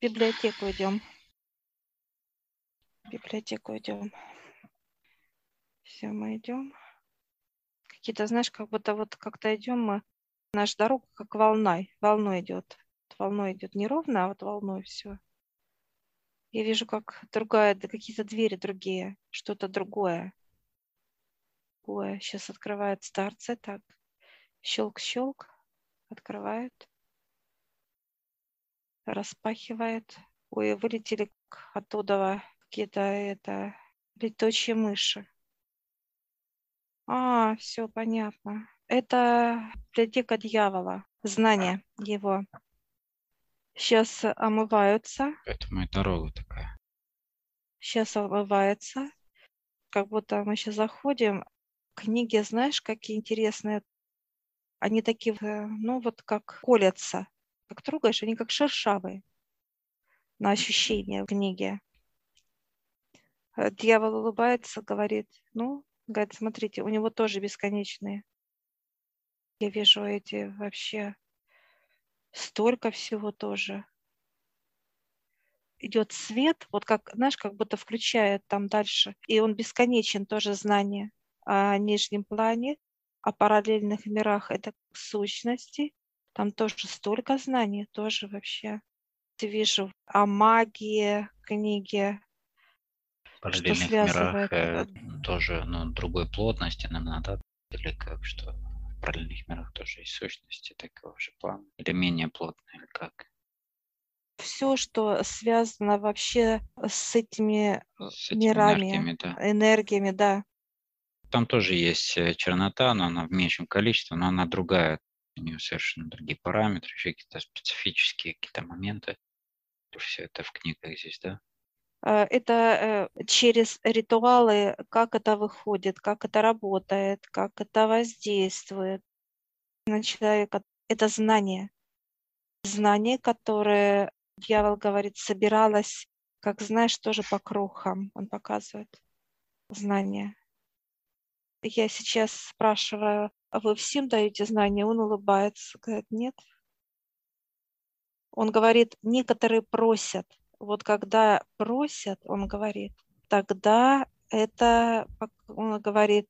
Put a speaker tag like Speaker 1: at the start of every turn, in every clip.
Speaker 1: Библиотеку идем. В библиотеку идем. Все, мы идем. Какие-то, знаешь, как будто вот как-то идем мы, наша дорога как волной, волной идет. Волной идет не ровно, а вот волной все. Я вижу, как другая, какие-то двери другие, что-то другое. Другое. Сейчас открывает старцы, так. Щелк-щелк. Открывает. Распахивает. Ой, вылетели оттуда какие-то это летучие мыши. А, все понятно. Это библиотека дьявола, знание его. Сейчас омываются.
Speaker 2: Поэтому и дорога такая.
Speaker 1: Сейчас омывается. Как будто мы сейчас заходим. Книги, знаешь, какие интересные. Они такие, э, ну вот как колятся. Как трогаешь, они как шершавые на ощущение книги. Э, дьявол улыбается, говорит, ну, говорит, смотрите, у него тоже бесконечные. Я вижу эти вообще столько всего тоже. Идет свет, вот как, знаешь, как будто включает там дальше. И он бесконечен тоже знание о нижнем плане, о параллельных мирах. Это сущности. Там тоже столько знаний, тоже вообще. Ты вижу о магии книги,
Speaker 2: в параллельных мирах э, тоже ну, другой плотности нам надо, или как, что в параллельных мирах тоже есть сущности такого же плана? Или менее плотные, или как?
Speaker 1: Все, что связано вообще с этими, с этими мирами, энергиями да. энергиями, да.
Speaker 2: Там тоже есть э, чернота, но она в меньшем количестве, но она другая. У нее совершенно другие параметры, еще какие-то специфические какие-то моменты. Все это в книгах здесь, да?
Speaker 1: Э, это через ритуалы, как это выходит, как это работает, как это воздействует на человека. Это знание. Знание, которое, дьявол говорит, собиралось, как знаешь, тоже по крохам. Он показывает знание. Я сейчас спрашиваю, а вы всем даете знания? Он улыбается, говорит, нет. Он говорит, некоторые просят, вот когда просят, он говорит, тогда это, он говорит,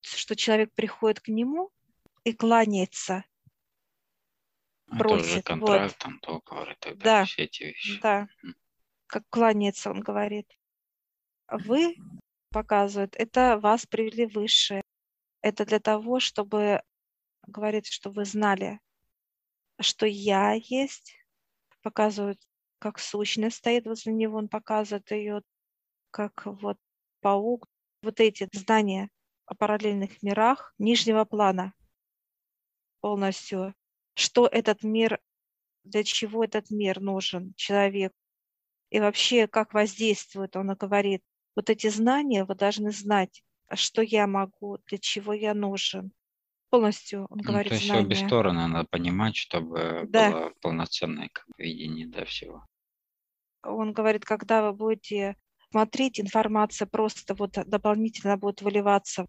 Speaker 1: что человек приходит к нему и кланяется.
Speaker 2: Просит. Это уже контракт, вот. там договор и так
Speaker 1: да.
Speaker 2: все эти вещи.
Speaker 1: Да, как кланяется, он говорит. Вы, показывают, это вас привели выше. Это для того, чтобы, говорит, что вы знали, что я есть, показывают как сущность стоит возле него, он показывает ее, как вот паук. Вот эти здания о параллельных мирах нижнего плана полностью. Что этот мир, для чего этот мир нужен человек и вообще как воздействует, он говорит. Вот эти знания вы должны знать, что я могу, для чего я нужен. Полностью, он ну, говорит,
Speaker 2: то есть
Speaker 1: знания.
Speaker 2: обе стороны надо понимать, чтобы да. было полноценное как, видение да, всего
Speaker 1: он говорит, когда вы будете смотреть, информация просто вот дополнительно будет выливаться.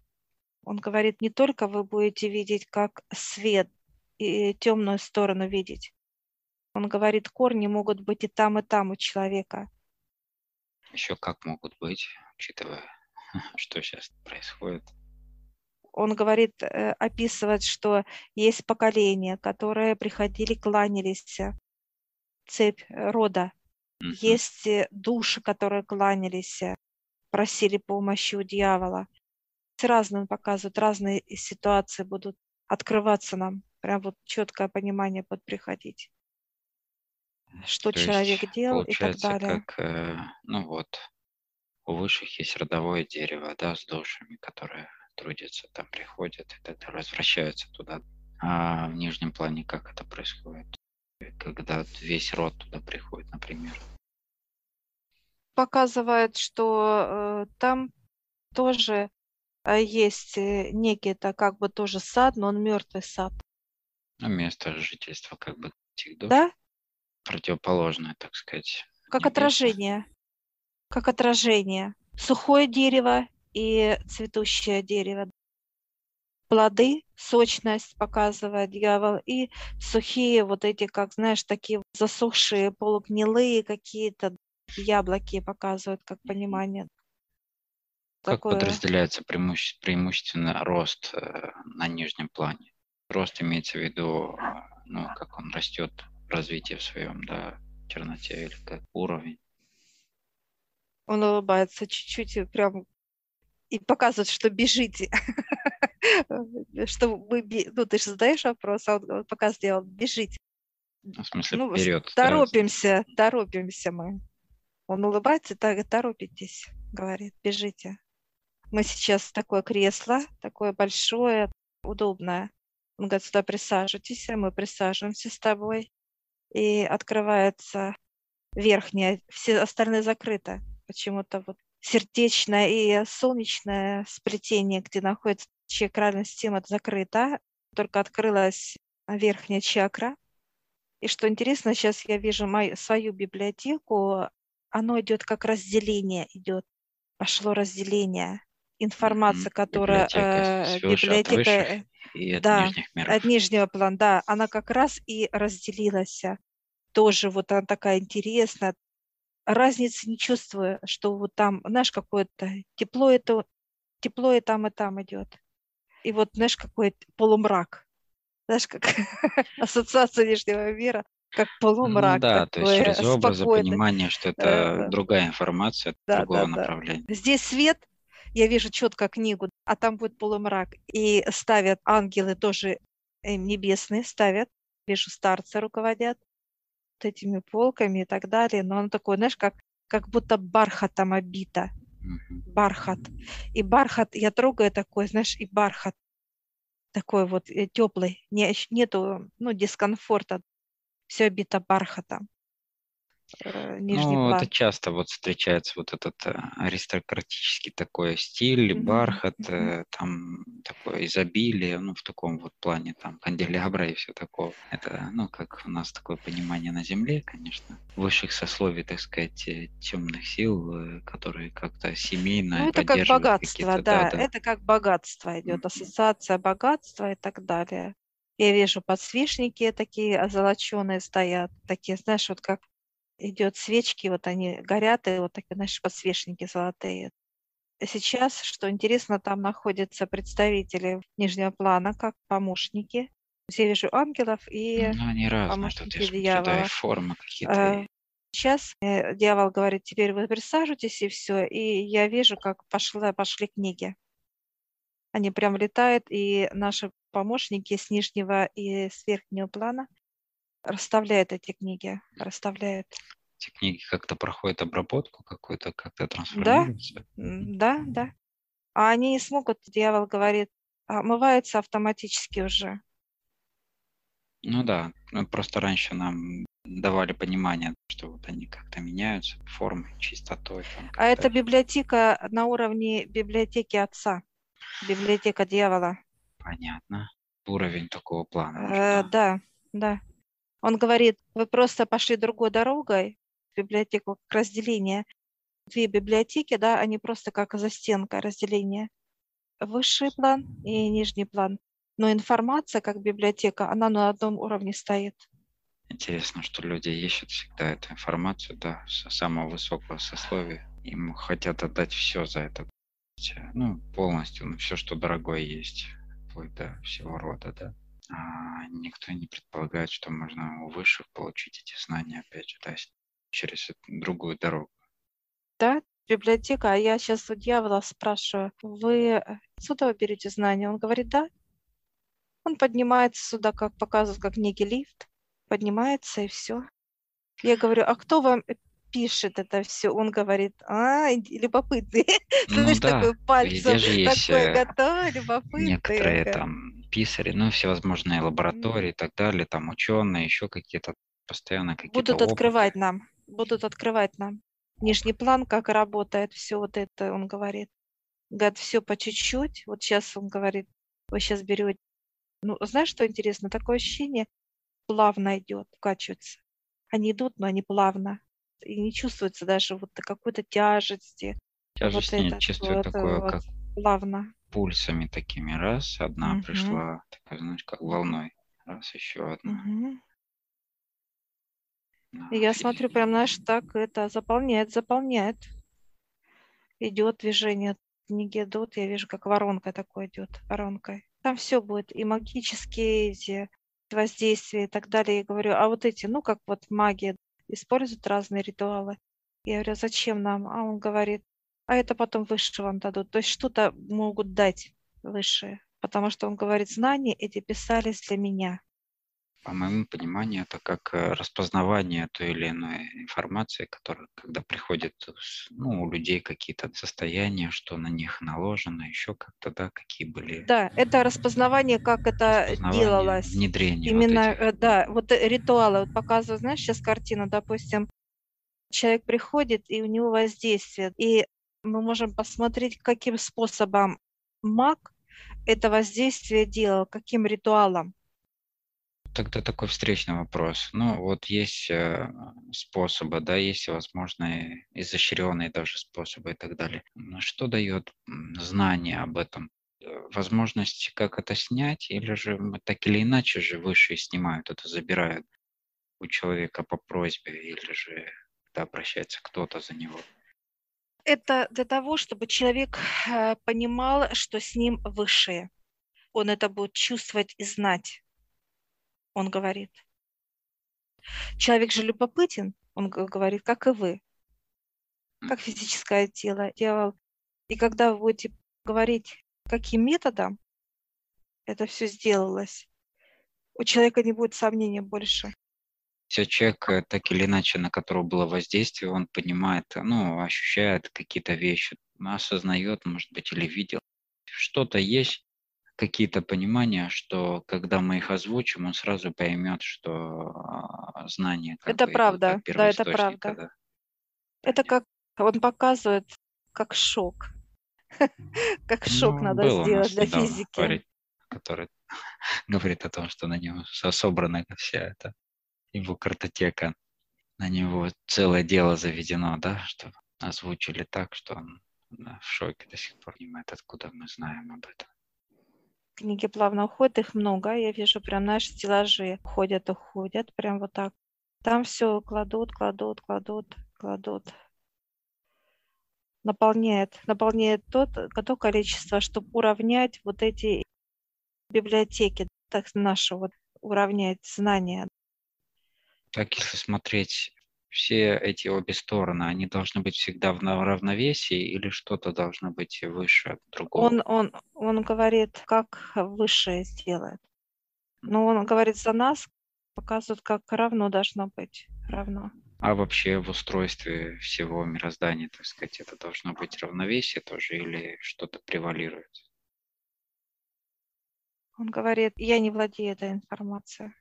Speaker 1: Он говорит, не только вы будете видеть как свет и темную сторону видеть. Он говорит, корни могут быть и там, и там у человека.
Speaker 2: Еще как могут быть, учитывая, что сейчас происходит.
Speaker 1: Он говорит, э, описывает, что есть поколения, которые приходили, кланялись, цепь рода, Мгм. Есть э, души, которые кланялись, э, просили помощи у дьявола. С разным показывают, разные ситуации будут открываться нам. Прям вот четкое понимание будет приходить. Что
Speaker 2: То
Speaker 1: человек
Speaker 2: есть
Speaker 1: делал и так далее.
Speaker 2: как, э, ну вот, у высших есть родовое дерево, да, с душами, которые трудятся, там приходят и так далее, возвращаются туда. А в нижнем плане как это происходит? когда весь род туда приходит, например?
Speaker 1: Показывает, что э, там тоже э, есть э, некий, это как бы тоже сад, но он мертвый сад.
Speaker 2: А место жительства как бы этих душ?
Speaker 1: Да.
Speaker 2: Противоположное, так сказать.
Speaker 1: Как небесное. отражение. Как отражение. Сухое дерево и цветущее дерево. плоды, сочность показывает дьявол, и сухие вот эти, как знаешь, такие засохшие, полугнилые какие-то яблоки показывают, как понимание.
Speaker 2: Как Такое... подразделяется преимуще... преимущественно рост э, на нижнем плане? Рост имеется в виду, э, ну, как он растет в развитии в своем, да, черноте или как уровень.
Speaker 1: Он улыбается чуть-чуть, прям и показывает, что бежите. что вы, ну, ты же задаешь вопрос, а он пока сделал, бежите.
Speaker 2: Ну, в смысле, ну, вперед.
Speaker 1: Торопимся, торопимся мы. Он улыбается, так, торопитесь, говорит, бежите. Мы сейчас такое кресло, такое большое, удобное. Он говорит, сюда присаживайтесь, мы присаживаемся с тобой. И открывается верхняя, все остальные закрыты. Почему-то вот сердечное и солнечное сплетение, где находится чакральная система закрыта, только открылась верхняя чакра. И что интересно, сейчас я вижу мою, свою библиотеку, оно идет как разделение, идет, пошло разделение. Информация, которая
Speaker 2: библиотека, э, библиотека от от
Speaker 1: да, миров. от нижнего плана, да, она как раз и разделилась. Тоже вот она такая интересная. Разницы не чувствую, что вот там, знаешь, какое-то тепло это тепло и там, и там идет и вот, знаешь, какой полумрак. Знаешь, как ассоциация нижнего мира, как полумрак. Ну,
Speaker 2: да, то есть через образы понимание, что это да, другая информация, да, другого да, направления.
Speaker 1: Да. Здесь свет, я вижу четко книгу, а там будет полумрак. И ставят ангелы тоже э, небесные, ставят, вижу, старцы руководят этими полками и так далее. Но он такой, знаешь, как, как будто бархатом обито бархат. И бархат, я трогаю такой, знаешь, и бархат такой вот э, теплый, не, нету ну, дискомфорта, все обито бархатом.
Speaker 2: Э, нижний ну, план. это часто вот встречается вот этот э, аристократический такой стиль, mm-hmm. бархат, mm-hmm. там такое изобилие, ну, в таком вот плане, там, канделябра и все такое. Это, ну, как у нас такое понимание на Земле, конечно, высших сословий, так сказать, темных сил, которые как-то семейно Ну,
Speaker 1: это как богатство, да, да, да, это как богатство идет, mm-hmm. ассоциация богатства и так далее. Я вижу подсвечники такие озолоченные стоят, такие, знаешь, вот как идет свечки, вот они горят, и вот такие, знаешь, подсвечники золотые. Сейчас, что интересно, там находятся представители нижнего плана, как помощники. Я вижу ангелов и
Speaker 2: ну, они разные,
Speaker 1: помощники
Speaker 2: тут
Speaker 1: дьявола. Да,
Speaker 2: формы какие-то.
Speaker 1: Сейчас э, дьявол говорит, теперь вы присаживайтесь, и все. И я вижу, как пошла, пошли книги. Они прям летают, и наши помощники с нижнего и с верхнего плана расставляет эти книги, расставляет.
Speaker 2: Эти книги как-то проходят обработку какую-то, как-то трансформируются?
Speaker 1: Да, да, да. А они не смогут, дьявол говорит, омываются автоматически уже.
Speaker 2: Ну да, ну, просто раньше нам давали понимание, что вот они как-то меняются формой, чистотой.
Speaker 1: Там, а это библиотека на уровне библиотеки отца, библиотека дьявола.
Speaker 2: Понятно. Уровень такого плана.
Speaker 1: Э, да, да. Он говорит, вы просто пошли другой дорогой, в библиотеку как разделение. Две библиотеки, да, они просто как застенка разделения. Высший план и нижний план. Но информация, как библиотека, она на одном уровне стоит.
Speaker 2: Интересно, что люди ищут всегда эту информацию, да, с самого высокого сословия. Им хотят отдать все за это. Ну, полностью, ну, все, что дорогое есть, вплоть до всего рода, да никто не предполагает, что можно у высших получить эти знания, опять же, да, через другую дорогу.
Speaker 1: Да, библиотека, а я сейчас у дьявола спрашиваю, вы отсюда вы берете знания? Он говорит, да. Он поднимается сюда, как показывает, как некий лифт, поднимается и все. Я говорю, а кто вам пишет это все? Он говорит, а, любопытный.
Speaker 2: Ну, Знаешь, да. такой пальцем, такой
Speaker 1: э, готовый, любопытный.
Speaker 2: Некоторые там писари, ну, всевозможные лаборатории и так далее, там ученые, еще какие-то постоянно какие-то
Speaker 1: Будут опыты. открывать нам, будут открывать нам. Нижний план, как работает, все вот это, он говорит. Говорит, все по чуть-чуть. Вот сейчас он говорит, вы сейчас берете. Ну, знаешь, что интересно? Такое ощущение плавно идет, качивается. Они идут, но они плавно. И не чувствуется даже вот какой-то тяжести.
Speaker 2: Тяжести вот не чувствую вот, такое, вот, как
Speaker 1: плавно.
Speaker 2: Пульсами такими. Раз, одна
Speaker 1: Мгм.
Speaker 2: пришла, такая, знаешь, как волной. Раз, еще одна.
Speaker 1: Мгм.
Speaker 2: Да,
Speaker 1: я смотрю, прям, знаешь, так это заполняет, заполняет. Идет движение, книги идут, я вижу, как воронка такой идет, воронкой. Там все будет, и магические эти воздействия и так далее. Я говорю, а вот эти, ну, как вот магия, используют разные ритуалы. Я говорю, «А зачем нам? А он говорит, а это потом выше вам дадут. То есть что-то могут дать высшее. Потому что он говорит, знания эти писались для меня.
Speaker 2: По моему пониманию, это как э, распознавание той или иной информации, которая, когда приходит ну, у людей какие-то состояния, что на них наложено, еще как-то, да, какие были
Speaker 1: Да, это распознавание, как это
Speaker 2: распознавания,
Speaker 1: делалось.
Speaker 2: внедрение
Speaker 1: Именно,
Speaker 2: вот этих.
Speaker 1: э, да, вот э, ритуалы. Вот показываю, знаешь, сейчас картину, допустим, человек приходит, и у него воздействие. И мы можем посмотреть, каким способом маг это воздействие делал, каким ритуалом.
Speaker 2: Тогда такой встречный вопрос. Ну, вот есть э, способы, да, есть всевозможные изощренные даже способы и так далее. Но Что дает знание об этом? Э, Возможность как это снять, или же так или иначе же высшие снимают это, забирают у человека по просьбе, или же когда обращается кто-то за него.
Speaker 1: Это для того, чтобы человек э, понимал, что с ним высшее. Он это будет чувствовать и знать, он говорит. Человек же любопытен, он говорит, как и вы, как физическое тело делал. И когда вы будете говорить, каким методом это все сделалось, у человека не будет сомнений больше.
Speaker 2: Если человек, э, так или иначе, на которого было воздействие, он понимает, ну, ощущает какие-то вещи, осознает, может быть, или видел. Что-то есть, какие-то понимания, что когда мы их озвучим, он сразу поймет, что а, знания как
Speaker 1: Это
Speaker 2: бы
Speaker 1: правда, да, это правда.
Speaker 2: да.
Speaker 1: Это как он показывает, как шок. Как шок
Speaker 2: Ну,
Speaker 1: надо сделать для физики.
Speaker 2: парень, который говорит о том, что на со- собрана вся эта его картотека. На него целое дело заведено, да, что озвучили так, что он в шоке до сих пор не понимает, откуда мы знаем об этом.
Speaker 1: Книги плавно уходят, их много. Я вижу прям наши стеллажи уходят, уходят, прям вот так. Там все кладут, кладут, кладут, кладут. Наполняет, наполняет тот, то количество, чтобы уравнять вот эти библиотеки, так наши вот уравнять знания.
Speaker 2: Так, если смотреть все эти обе стороны, они должны быть всегда в равновесии или что-то должно быть выше другого?
Speaker 1: Он, он, он говорит, как высшее сделает. Но он говорит за нас, показывает, как равно должно быть. Равно.
Speaker 2: А вообще в устройстве всего мироздания, так сказать, это должно быть равновесие тоже или что-то превалирует?
Speaker 1: Он говорит, я не владею этой информацией.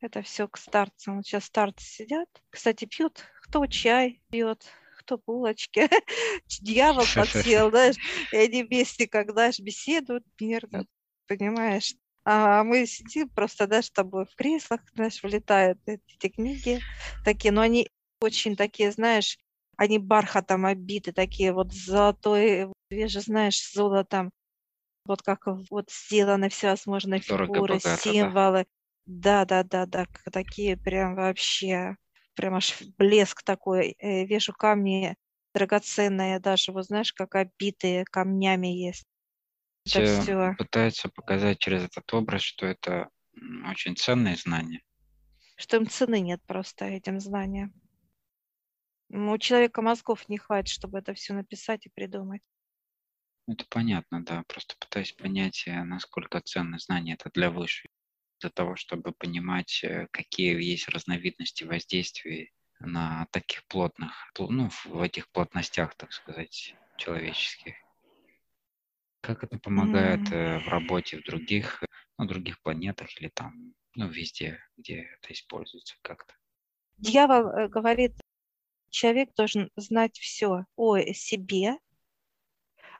Speaker 1: Это все к старцам. Вот сейчас старцы сидят. Кстати, пьют, кто чай пьет, кто булочки. Дьявол подсел, знаешь, и они вместе, как, знаешь, беседуют мирно, понимаешь? А мы сидим просто, да, с тобой в креслах, знаешь, вылетают эти книги такие, но они очень такие, знаешь, они бархатом обиты, такие вот золотой, же знаешь, золотом, вот как вот сделаны всевозможные
Speaker 2: Дорого,
Speaker 1: фигуры,
Speaker 2: богато,
Speaker 1: символы. Да, да, да, да, к- такие прям вообще, прям аж блеск такой. Э, Вижу камни драгоценные даже, вот знаешь, как обитые камнями есть. Это
Speaker 2: Все пытаются показать через этот образ, что это очень ценные знания.
Speaker 1: Что им цены нет просто этим знаниям. Ну, У человека мозгов не хватит, чтобы это все написать и придумать.
Speaker 2: Это понятно, да. Просто пытаюсь понять, э, насколько ценны знания это для высшей. Для того, чтобы понимать, э, какие есть разновидности воздействий на таких плотных, пл- ну, в этих плотностях, так сказать, человеческих. Как это помогает э, в работе в других, ну, других планетах или там, ну, везде, где это используется как-то.
Speaker 1: Дьявол э, говорит, человек должен знать все о себе,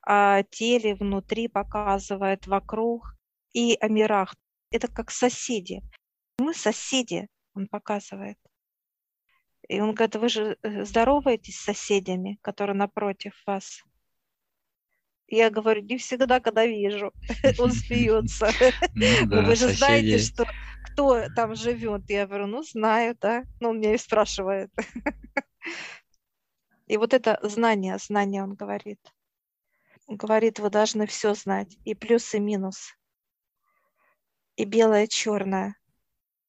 Speaker 1: о теле внутри, показывает вокруг и о мирах. Это как соседи. Мы соседи, он показывает. И он говорит, вы же э, здороваетесь с соседями, которые напротив вас. Я говорю, не всегда, когда вижу. Он смеется.
Speaker 2: Ну
Speaker 1: Но
Speaker 2: да,
Speaker 1: вы же знаете, что кто там живет? Я говорю, ну, знаю, да. Ну, он меня и спрашивает. И вот это знание, знание, он говорит. Он говорит, вы должны все знать. И плюс, и минус. И белое, черное.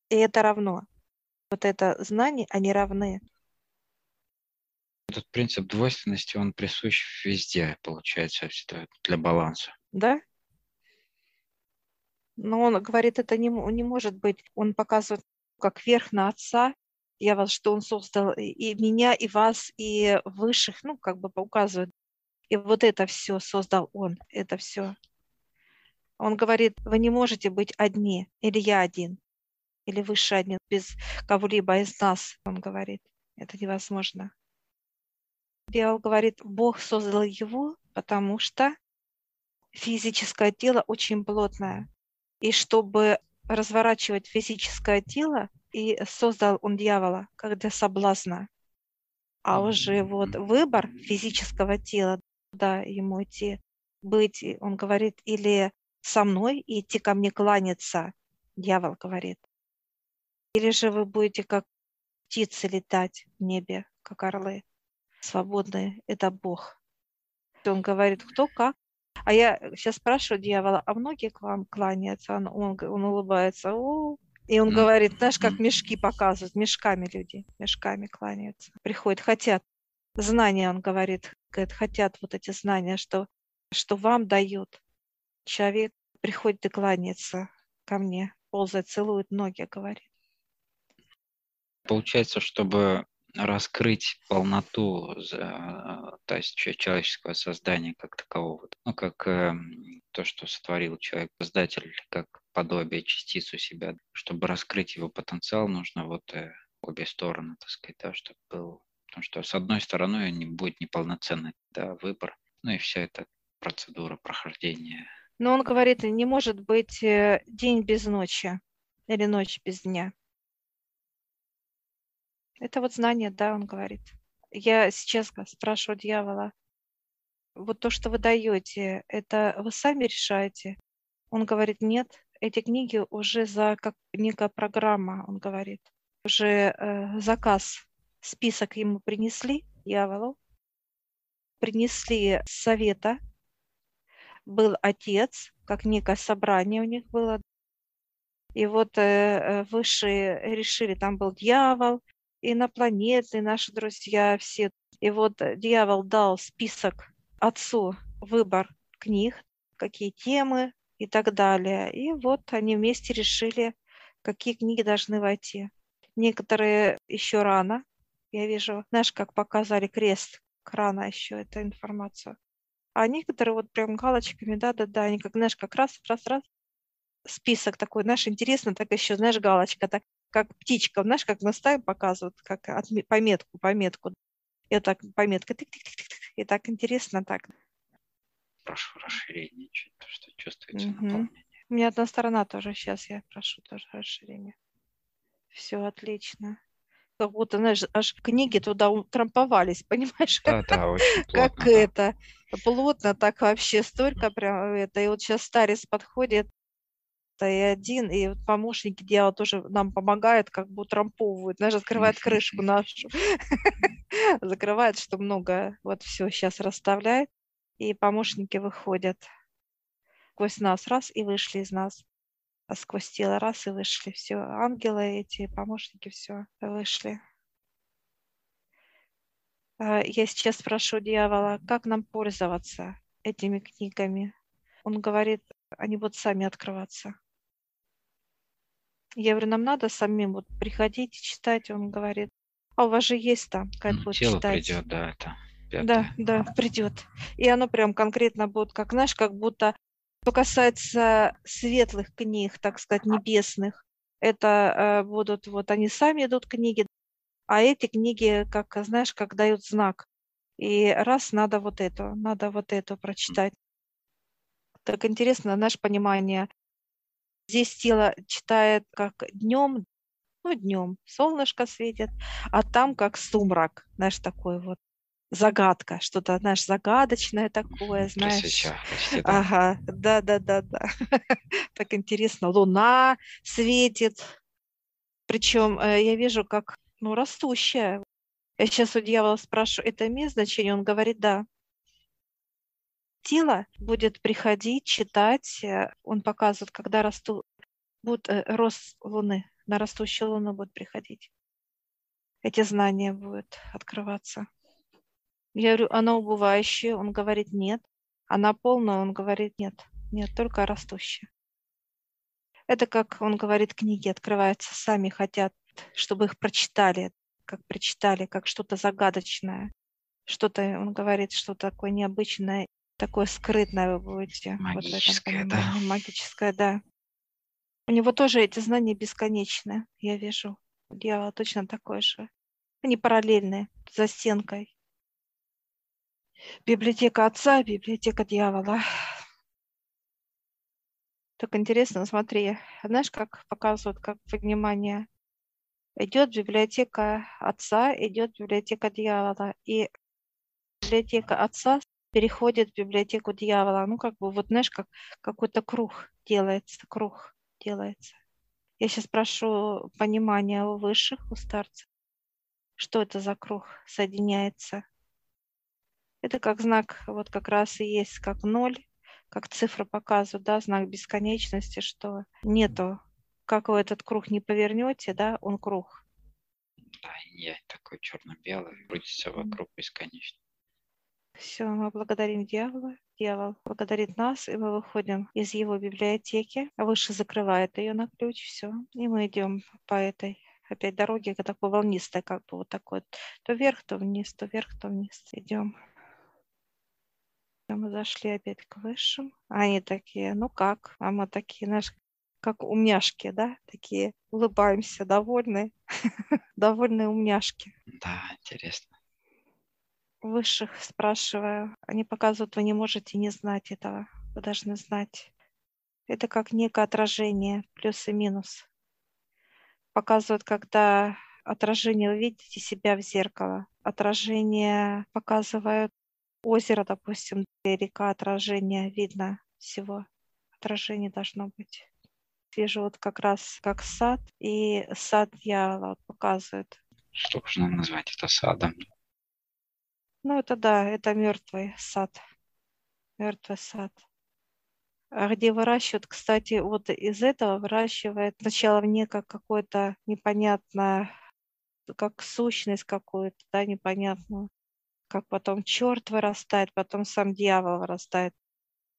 Speaker 1: И это равно. Вот это знание, они равны.
Speaker 2: Этот принцип двойственности, он присущ везде, получается, всегда для баланса.
Speaker 1: Да? Но он говорит, это не, не может быть. Он показывает, как верх на Отца. Я вас, что Он создал и и меня, и вас, и высших, ну, как бы указывает. И вот это все создал Он, это все. Он говорит, вы не можете быть одни, или я один, или выше один, без кого-либо из нас, он говорит. Это невозможно. Дьявол говорит, Бог создал его, потому что физическое тело очень плотное. И чтобы разворачивать физическое тело, и создал он дьявола, как для соблазна. А уже вот выбор физического тела, да, ему идти, быть, он говорит, или со мной и идти ко мне кланяться, дьявол говорит. Или же вы будете как птицы летать в небе, как орлы, свободные, это Бог. Он говорит, кто как. А я сейчас спрашиваю дьявола, а многие к вам кланяются? Он, он, он улыбается, «О». и он говорит, знаешь, как мешки показывают, мешками люди, мешками кланяются. Приходят, хотят. Знания, он говорит, говорит, хотят вот эти знания, что, что вам дают. Человек приходит и кланяется ко мне, ползает, целует ноги, говорит.
Speaker 2: Получается, чтобы раскрыть полноту то есть че- человеческого создания как такового, ну, как эм, то, что сотворил человек, создатель, как подобие, частицу себя, чтобы раскрыть его потенциал, нужно вот э, обе стороны, так сказать, да, чтобы был, потому что с одной стороны не будет неполноценный да, выбор, ну и вся эта процедура прохождения.
Speaker 1: Но он говорит, не может быть э, день без ночи или ночь без дня. Это вот знание, да, он говорит. Я сейчас спрашиваю дьявола, вот то, что вы даете, это вы сами решаете? Он говорит, нет, эти книги уже за как некая программа, он говорит. Уже э, заказ, список ему принесли, дьяволу, принесли совета, был отец, как некое собрание у них было. И вот э, высшие решили, там был дьявол, инопланетные наши друзья все. И вот дьявол дал список отцу, выбор книг, какие темы и так далее. И вот они вместе решили, какие книги должны войти. Некоторые еще рано. Я вижу, знаешь, как показали крест, рано еще эту информацию. А некоторые вот прям галочками, да-да-да, они как, знаешь, как раз, раз, раз, список такой, знаешь, интересно, так еще, знаешь, галочка, так как птичка, знаешь, как на стае показывают, как отме- пометку, пометку. И вот так пометка, тык-тык-тык-тык, и так интересно так.
Speaker 2: Прошу то, что чувствуется
Speaker 1: Мгм.
Speaker 2: наполнение.
Speaker 1: У меня одна сторона тоже, сейчас я прошу тоже расширение. Все отлично. Как будто, знаешь, аж книги туда утрамповались, понимаешь?
Speaker 2: Да, да, очень
Speaker 1: как
Speaker 2: плотно, да.
Speaker 1: это, плотно так вообще, столько прям это. И вот сейчас старец подходит, и один, и вот помощники дьявола тоже нам помогают, как бы утрамповывают, знаешь, открывает крышку нашу, закрывает, что много, вот все сейчас расставляет, и помощники выходят сквозь нас, раз, и вышли из нас, а сквозь тело, раз, и вышли, все, ангелы эти, помощники, все, вышли. А, Я сейчас спрошу дьявола, как нам пользоваться этими книгами? Он говорит, они будут сами открываться. Я говорю, нам надо самим вот приходить и читать. Он говорит, а у вас же есть там, как
Speaker 2: Ну,
Speaker 1: будет
Speaker 2: тело
Speaker 1: читать.
Speaker 2: придет, да, это
Speaker 1: Да,
Speaker 2: пятое.
Speaker 1: да, придет. И оно прям конкретно будет, как, знаешь, как будто, что касается светлых книг, так сказать, небесных, это э, будут, вот они сами идут книги, а эти книги, как, знаешь, как дают знак. И раз надо вот это, надо вот это прочитать. Так интересно, наше понимание. Здесь тело читает как днем, ну, днем солнышко светит, а там как сумрак, знаешь, такой вот. Загадка, что-то, знаешь, загадочное такое, знаешь. Свеча, почти, да. Ага, да, да, да, да. так интересно. Луна светит. Причем э, я вижу, как, ну, растущая. Я сейчас у дьявола спрашиваю, это имеет значение? Он говорит, да. Тело будет приходить, читать. Э, он показывает, когда растут, будет э, рост Луны, на растущую Луну будет приходить. Эти знания будут открываться. Я говорю, она убывающая, он говорит нет. Она полная, он говорит нет. Нет, только растущая. Это как он говорит, книги открываются, сами хотят, чтобы их прочитали, как прочитали, как что-то загадочное. Что-то, он говорит, что такое необычное, такое скрытное вы будете.
Speaker 2: Магическое, вот да.
Speaker 1: Магическое, да. У него тоже эти знания бесконечные, я вижу. Дьявол точно такой же. Они параллельные, за стенкой. Библиотека отца, библиотека дьявола. Так интересно, смотри, знаешь, как показывают, как внимание идет библиотека отца, идет библиотека дьявола, и библиотека отца переходит в библиотеку дьявола. Ну, как бы, вот знаешь, как какой-то круг делается, круг делается. Я сейчас прошу понимания у высших, у старцев, что это за круг соединяется. Это как знак, вот как раз и есть как ноль, как цифра показывает, да, знак бесконечности, что нету, как вы этот круг не повернете, да, он круг.
Speaker 2: Да, я такой черно-белый, крутится вокруг бесконечно.
Speaker 1: Все, мы благодарим дьявола. Дьявол благодарит нас, и мы выходим из его библиотеки. А выше закрывает ее на ключ, все. И мы идем по этой опять дороге, такой волнистой, как бы вот такой. То вверх, то вниз, то вверх, то вниз. Идем. Мы зашли опять к высшим. Они такие, ну как? А мы такие, знаешь, как умняшки, да? Такие улыбаемся, довольные. довольные умняшки.
Speaker 2: Да, интересно.
Speaker 1: Высших спрашиваю. Они показывают, вы не можете не знать этого. Вы должны знать. Это как некое отражение, плюс и минус. Показывают, когда отражение, вы видите себя в зеркало. Отражение показывают озеро, допустим, река, отражение видно всего. Отражение должно быть. Вижу вот как раз как сад, и сад дьявола показывает.
Speaker 2: Что можно назвать это садом?
Speaker 1: Ну, это да, это мертвый сад. Мертвый сад. А где выращивают, кстати, вот из этого выращивает сначала мне как какое-то непонятное, как сущность какую-то, да, непонятную как потом черт вырастает, потом сам дьявол вырастает.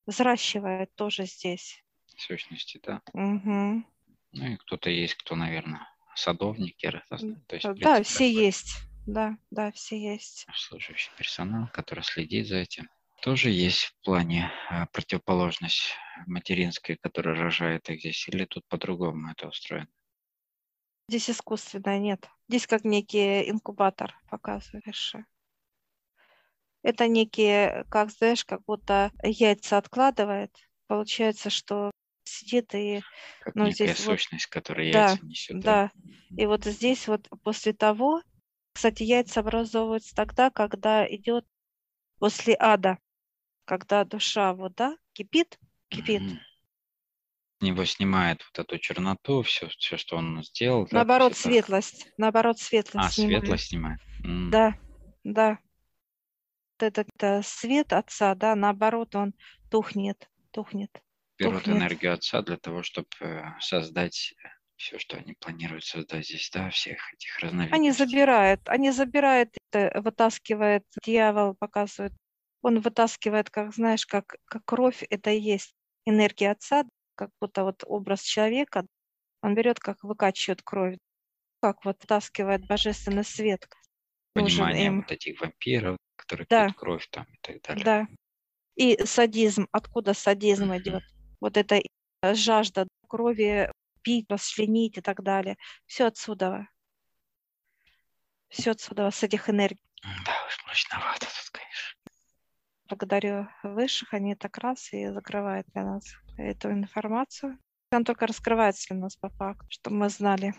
Speaker 1: Взращивает тоже здесь.
Speaker 2: Сущности, да.
Speaker 1: Угу.
Speaker 2: Ну и кто-то есть, кто, наверное, садовники. То
Speaker 1: есть, да, принципе, все такой... есть. Да, да, все есть.
Speaker 2: Служащий персонал, который следит за этим. Тоже есть в плане а, противоположность материнской, которая рожает их здесь, или тут по-другому это устроено?
Speaker 1: Здесь искусственное нет. Здесь как некий инкубатор показываешь. Это некие, как знаешь, как будто яйца откладывает. Получается, что сидит и...
Speaker 2: Как ну, некая здесь сущность, вот, которая яйца
Speaker 1: да,
Speaker 2: несет.
Speaker 1: Да. И вот здесь вот после того, кстати, яйца образовываются тогда, когда идет после ада, когда душа вот, да, кипит, кипит. Mm-hmm.
Speaker 2: Него снимает вот эту черноту, все, все, что он сделал.
Speaker 1: Наоборот, да, светлость. Это... Наоборот, светлость.
Speaker 2: А, снимает. светлость снимает.
Speaker 1: Mm. Да, да этот э, свет отца, да, наоборот, он тухнет, тухнет.
Speaker 2: Берут тухнет. энергию отца для того, чтобы э, создать все, что они планируют создать здесь, да, всех этих разновидностей.
Speaker 1: Они забирают, они забирают, вытаскивает, дьявол показывает, он вытаскивает, как знаешь, как, как кровь, это и есть энергия отца, как будто вот образ человека, он берет, как выкачивает кровь, как вот вытаскивает божественный свет.
Speaker 2: Понимание им. вот этих вампиров, которые да. пьют кровь там и так далее.
Speaker 1: Да. И садизм, откуда садизм идет? Вот эта э, жажда крови пить, расчленить и так далее. Все отсюда. Все отсюда, с этих энергий.
Speaker 2: Да уж, мрачновато тут, конечно.
Speaker 1: Благодарю высших, они так раз и закрывают для нас эту информацию. Она только раскрывается для нас по факту, чтобы мы знали.